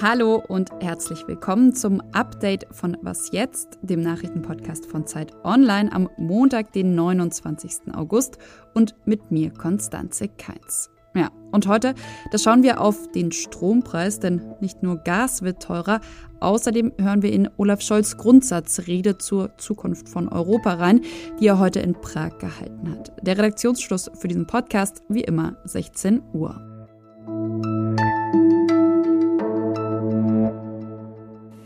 Hallo und herzlich willkommen zum Update von Was jetzt, dem Nachrichtenpodcast von Zeit Online am Montag, den 29. August und mit mir Konstanze Keins. Ja, und heute, da schauen wir auf den Strompreis, denn nicht nur Gas wird teurer, außerdem hören wir in Olaf Scholz Grundsatzrede zur Zukunft von Europa rein, die er heute in Prag gehalten hat. Der Redaktionsschluss für diesen Podcast wie immer 16 Uhr.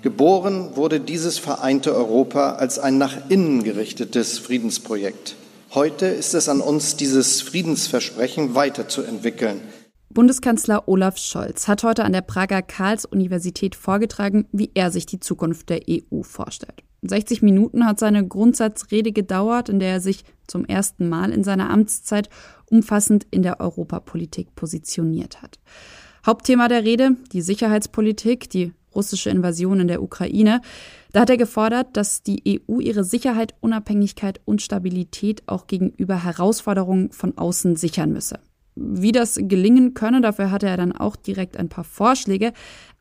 Geboren wurde dieses vereinte Europa als ein nach innen gerichtetes Friedensprojekt. Heute ist es an uns, dieses Friedensversprechen weiterzuentwickeln. Bundeskanzler Olaf Scholz hat heute an der Prager Karls-Universität vorgetragen, wie er sich die Zukunft der EU vorstellt. 60 Minuten hat seine Grundsatzrede gedauert, in der er sich zum ersten Mal in seiner Amtszeit umfassend in der Europapolitik positioniert hat. Hauptthema der Rede die Sicherheitspolitik, die russische Invasion in der Ukraine. Da hat er gefordert, dass die EU ihre Sicherheit, Unabhängigkeit und Stabilität auch gegenüber Herausforderungen von außen sichern müsse. Wie das gelingen könne, dafür hatte er dann auch direkt ein paar Vorschläge.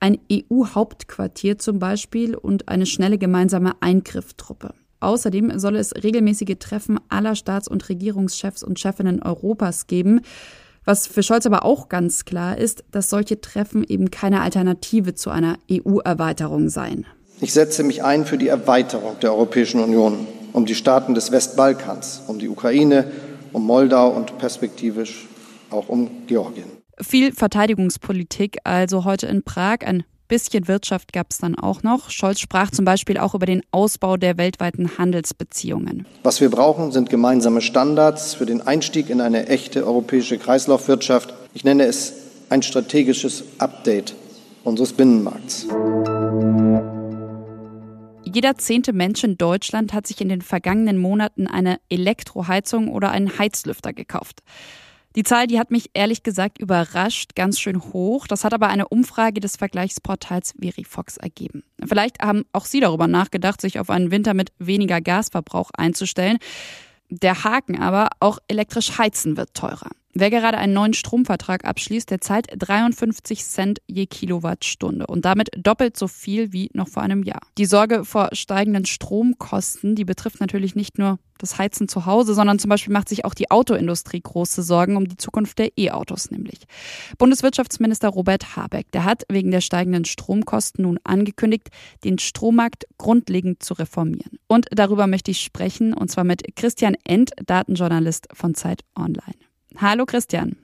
Ein EU-Hauptquartier zum Beispiel und eine schnelle gemeinsame Eingriffstruppe. Außerdem solle es regelmäßige Treffen aller Staats- und Regierungschefs und Chefinnen Europas geben. Was für Scholz aber auch ganz klar ist, dass solche Treffen eben keine Alternative zu einer EU-Erweiterung seien. Ich setze mich ein für die Erweiterung der Europäischen Union um die Staaten des Westbalkans, um die Ukraine, um Moldau und perspektivisch auch um Georgien. Viel Verteidigungspolitik also heute in Prag, ein bisschen Wirtschaft gab es dann auch noch. Scholz sprach zum Beispiel auch über den Ausbau der weltweiten Handelsbeziehungen. Was wir brauchen, sind gemeinsame Standards für den Einstieg in eine echte europäische Kreislaufwirtschaft. Ich nenne es ein strategisches Update unseres Binnenmarkts. Jeder zehnte Mensch in Deutschland hat sich in den vergangenen Monaten eine Elektroheizung oder einen Heizlüfter gekauft. Die Zahl, die hat mich ehrlich gesagt überrascht, ganz schön hoch. Das hat aber eine Umfrage des Vergleichsportals Verifox ergeben. Vielleicht haben auch Sie darüber nachgedacht, sich auf einen Winter mit weniger Gasverbrauch einzustellen. Der Haken aber, auch elektrisch heizen wird teurer. Wer gerade einen neuen Stromvertrag abschließt, der zahlt 53 Cent je Kilowattstunde und damit doppelt so viel wie noch vor einem Jahr. Die Sorge vor steigenden Stromkosten, die betrifft natürlich nicht nur das Heizen zu Hause, sondern zum Beispiel macht sich auch die Autoindustrie große Sorgen um die Zukunft der E-Autos nämlich. Bundeswirtschaftsminister Robert Habeck, der hat wegen der steigenden Stromkosten nun angekündigt, den Strommarkt grundlegend zu reformieren. Und darüber möchte ich sprechen, und zwar mit Christian End, Datenjournalist von Zeit Online. Hallo Christian.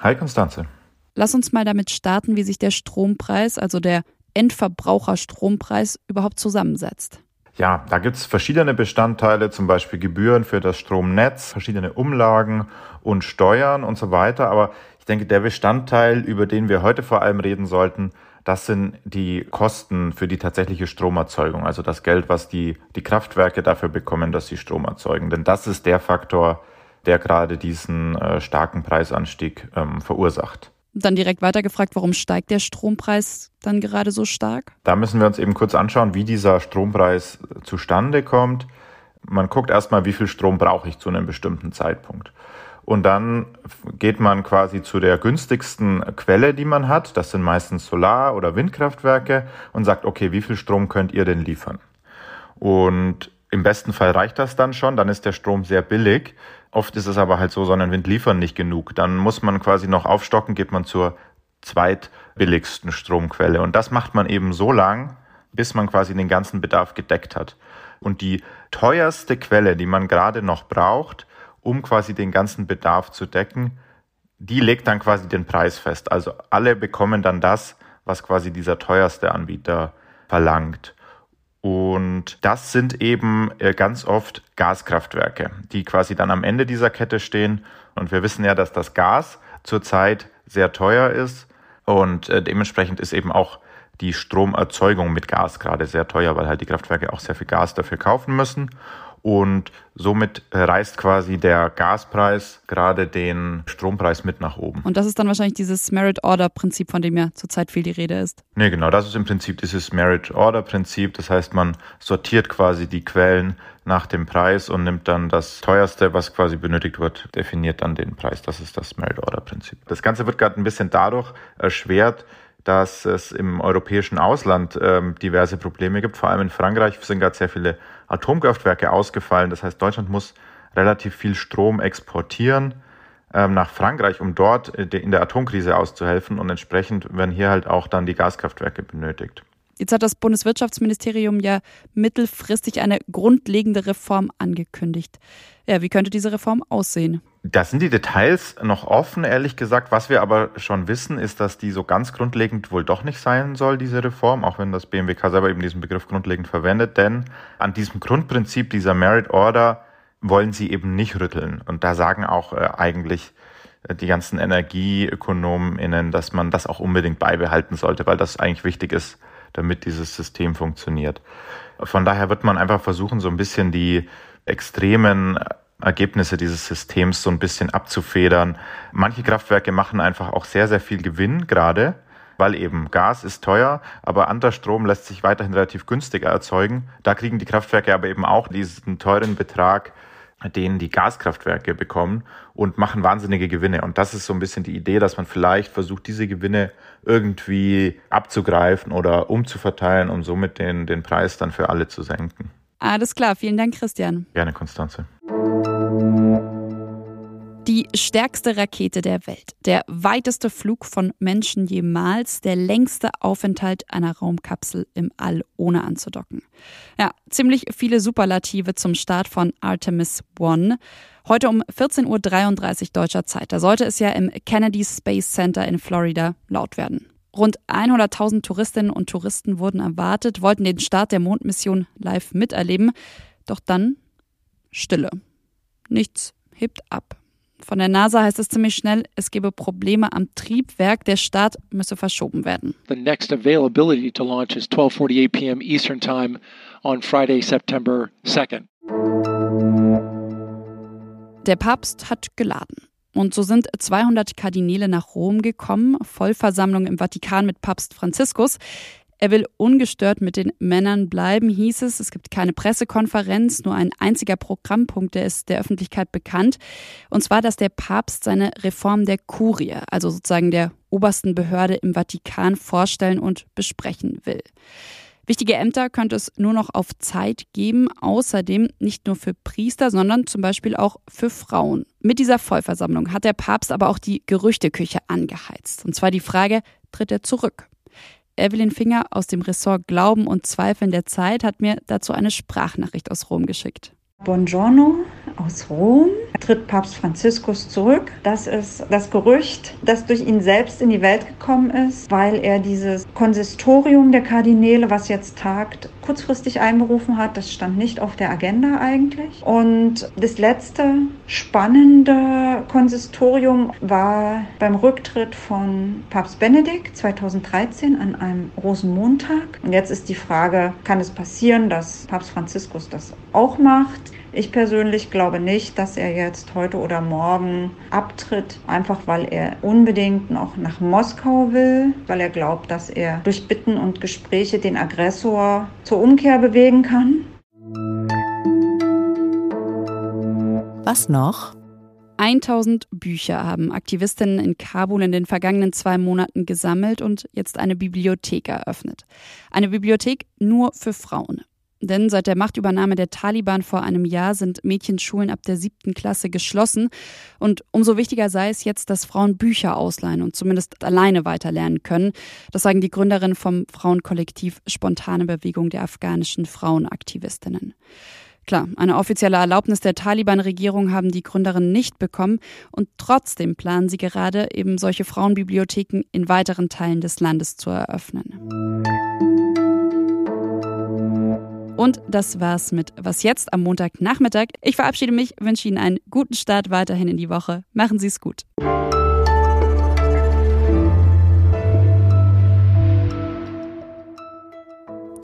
Hi Konstanze. Lass uns mal damit starten, wie sich der Strompreis, also der Endverbraucherstrompreis, überhaupt zusammensetzt. Ja, da gibt es verschiedene Bestandteile, zum Beispiel Gebühren für das Stromnetz, verschiedene Umlagen und Steuern und so weiter. Aber ich denke, der Bestandteil, über den wir heute vor allem reden sollten, das sind die Kosten für die tatsächliche Stromerzeugung, also das Geld, was die, die Kraftwerke dafür bekommen, dass sie Strom erzeugen. Denn das ist der Faktor, der gerade diesen äh, starken Preisanstieg ähm, verursacht. Dann direkt weitergefragt, warum steigt der Strompreis dann gerade so stark? Da müssen wir uns eben kurz anschauen, wie dieser Strompreis zustande kommt. Man guckt erstmal, wie viel Strom brauche ich zu einem bestimmten Zeitpunkt. Und dann geht man quasi zu der günstigsten Quelle, die man hat. Das sind meistens Solar- oder Windkraftwerke und sagt, okay, wie viel Strom könnt ihr denn liefern? Und im besten Fall reicht das dann schon, dann ist der Strom sehr billig. Oft ist es aber halt so, Sonnenwind liefern nicht genug. Dann muss man quasi noch aufstocken, geht man zur zweitbilligsten Stromquelle. Und das macht man eben so lang, bis man quasi den ganzen Bedarf gedeckt hat. Und die teuerste Quelle, die man gerade noch braucht, um quasi den ganzen Bedarf zu decken, die legt dann quasi den Preis fest. Also alle bekommen dann das, was quasi dieser teuerste Anbieter verlangt. Und das sind eben äh, ganz oft Gaskraftwerke, die quasi dann am Ende dieser Kette stehen. Und wir wissen ja, dass das Gas zurzeit sehr teuer ist. Und äh, dementsprechend ist eben auch die Stromerzeugung mit Gas gerade sehr teuer, weil halt die Kraftwerke auch sehr viel Gas dafür kaufen müssen und somit reißt quasi der Gaspreis gerade den Strompreis mit nach oben. Und das ist dann wahrscheinlich dieses Merit-Order-Prinzip, von dem ja zurzeit viel die Rede ist. Nee, genau, das ist im Prinzip dieses Merit-Order-Prinzip. Das heißt, man sortiert quasi die Quellen nach dem Preis und nimmt dann das teuerste, was quasi benötigt wird, definiert dann den Preis. Das ist das Merit-Order-Prinzip. Das Ganze wird gerade ein bisschen dadurch erschwert, dass es im europäischen Ausland ähm, diverse Probleme gibt. Vor allem in Frankreich sind gerade sehr viele Atomkraftwerke ausgefallen. Das heißt, Deutschland muss relativ viel Strom exportieren ähm, nach Frankreich, um dort äh, in der Atomkrise auszuhelfen. Und entsprechend werden hier halt auch dann die Gaskraftwerke benötigt. Jetzt hat das Bundeswirtschaftsministerium ja mittelfristig eine grundlegende Reform angekündigt. Ja, wie könnte diese Reform aussehen? Da sind die Details noch offen, ehrlich gesagt. Was wir aber schon wissen, ist, dass die so ganz grundlegend wohl doch nicht sein soll, diese Reform, auch wenn das BMWK selber eben diesen Begriff grundlegend verwendet. Denn an diesem Grundprinzip dieser Merit Order wollen sie eben nicht rütteln. Und da sagen auch äh, eigentlich äh, die ganzen EnergieökonomInnen, dass man das auch unbedingt beibehalten sollte, weil das eigentlich wichtig ist, damit dieses System funktioniert. Von daher wird man einfach versuchen, so ein bisschen die extremen Ergebnisse dieses Systems so ein bisschen abzufedern. Manche Kraftwerke machen einfach auch sehr, sehr viel Gewinn gerade, weil eben Gas ist teuer, aber anderer Strom lässt sich weiterhin relativ günstiger erzeugen. Da kriegen die Kraftwerke aber eben auch diesen teuren Betrag den die Gaskraftwerke bekommen und machen wahnsinnige Gewinne. Und das ist so ein bisschen die Idee, dass man vielleicht versucht, diese Gewinne irgendwie abzugreifen oder umzuverteilen, um somit den, den Preis dann für alle zu senken. Alles klar, vielen Dank, Christian. Gerne, Konstanze. Die stärkste Rakete der Welt, der weiteste Flug von Menschen jemals, der längste Aufenthalt einer Raumkapsel im All ohne anzudocken. Ja, ziemlich viele Superlative zum Start von Artemis One. Heute um 14.33 Uhr deutscher Zeit. Da sollte es ja im Kennedy Space Center in Florida laut werden. Rund 100.000 Touristinnen und Touristen wurden erwartet, wollten den Start der Mondmission live miterleben. Doch dann Stille. Nichts hebt ab. Von der NASA heißt es ziemlich schnell, es gebe Probleme am Triebwerk, der Start müsse verschoben werden. The next availability to launch is 12:48 p.m. Eastern Time on Friday, September 2nd. Der Papst hat geladen. Und so sind 200 Kardinäle nach Rom gekommen, Vollversammlung im Vatikan mit Papst Franziskus. Er will ungestört mit den Männern bleiben, hieß es. Es gibt keine Pressekonferenz, nur ein einziger Programmpunkt, der ist der Öffentlichkeit bekannt. Und zwar, dass der Papst seine Reform der Kurie, also sozusagen der obersten Behörde im Vatikan, vorstellen und besprechen will. Wichtige Ämter könnte es nur noch auf Zeit geben, außerdem nicht nur für Priester, sondern zum Beispiel auch für Frauen. Mit dieser Vollversammlung hat der Papst aber auch die Gerüchteküche angeheizt. Und zwar die Frage, tritt er zurück? Evelyn Finger aus dem Ressort Glauben und Zweifeln der Zeit hat mir dazu eine Sprachnachricht aus Rom geschickt. Buongiorno aus Rom tritt Papst Franziskus zurück. Das ist das Gerücht, das durch ihn selbst in die Welt gekommen ist, weil er dieses Konsistorium der Kardinäle, was jetzt tagt, kurzfristig einberufen hat. Das stand nicht auf der Agenda eigentlich. Und das letzte spannende Konsistorium war beim Rücktritt von Papst Benedikt 2013 an einem Rosenmontag. Und jetzt ist die Frage, kann es passieren, dass Papst Franziskus das auch macht? Ich persönlich glaube nicht, dass er jetzt heute oder morgen abtritt, einfach weil er unbedingt noch nach Moskau will, weil er glaubt, dass er durch Bitten und Gespräche den Aggressor zur Umkehr bewegen kann. Was noch? 1000 Bücher haben Aktivistinnen in Kabul in den vergangenen zwei Monaten gesammelt und jetzt eine Bibliothek eröffnet. Eine Bibliothek nur für Frauen. Denn seit der Machtübernahme der Taliban vor einem Jahr sind Mädchenschulen ab der siebten Klasse geschlossen. Und umso wichtiger sei es jetzt, dass Frauen Bücher ausleihen und zumindest alleine weiterlernen können. Das sagen die Gründerinnen vom Frauenkollektiv Spontane Bewegung der afghanischen Frauenaktivistinnen. Klar, eine offizielle Erlaubnis der Taliban-Regierung haben die Gründerinnen nicht bekommen und trotzdem planen sie gerade, eben solche Frauenbibliotheken in weiteren Teilen des Landes zu eröffnen. Und das war's mit Was jetzt am Montagnachmittag. Ich verabschiede mich, wünsche Ihnen einen guten Start weiterhin in die Woche. Machen Sie es gut.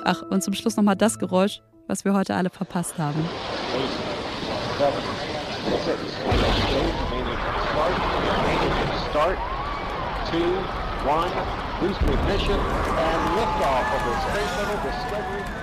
Ach, und zum Schluss nochmal das Geräusch, was wir heute alle verpasst haben. Start, two, one, boost ignition, and liftoff of the Space Shuttle Discovery.